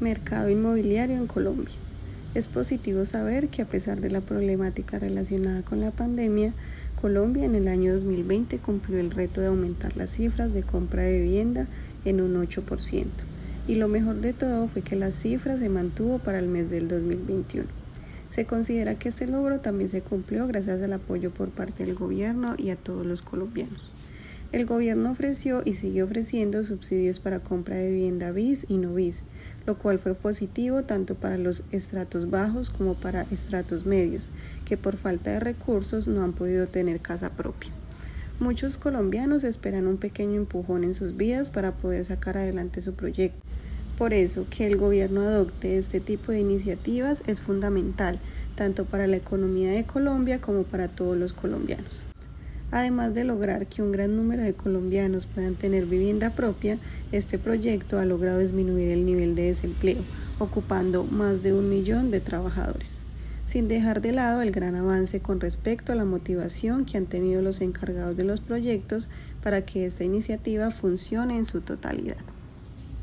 Mercado inmobiliario en Colombia. Es positivo saber que a pesar de la problemática relacionada con la pandemia, Colombia en el año 2020 cumplió el reto de aumentar las cifras de compra de vivienda en un 8%. Y lo mejor de todo fue que la cifra se mantuvo para el mes del 2021. Se considera que este logro también se cumplió gracias al apoyo por parte del gobierno y a todos los colombianos. El gobierno ofreció y sigue ofreciendo subsidios para compra de vivienda bis y no bis, lo cual fue positivo tanto para los estratos bajos como para estratos medios, que por falta de recursos no han podido tener casa propia. Muchos colombianos esperan un pequeño empujón en sus vidas para poder sacar adelante su proyecto. Por eso, que el gobierno adopte este tipo de iniciativas es fundamental, tanto para la economía de Colombia como para todos los colombianos. Además de lograr que un gran número de colombianos puedan tener vivienda propia, este proyecto ha logrado disminuir el nivel de desempleo, ocupando más de un millón de trabajadores, sin dejar de lado el gran avance con respecto a la motivación que han tenido los encargados de los proyectos para que esta iniciativa funcione en su totalidad.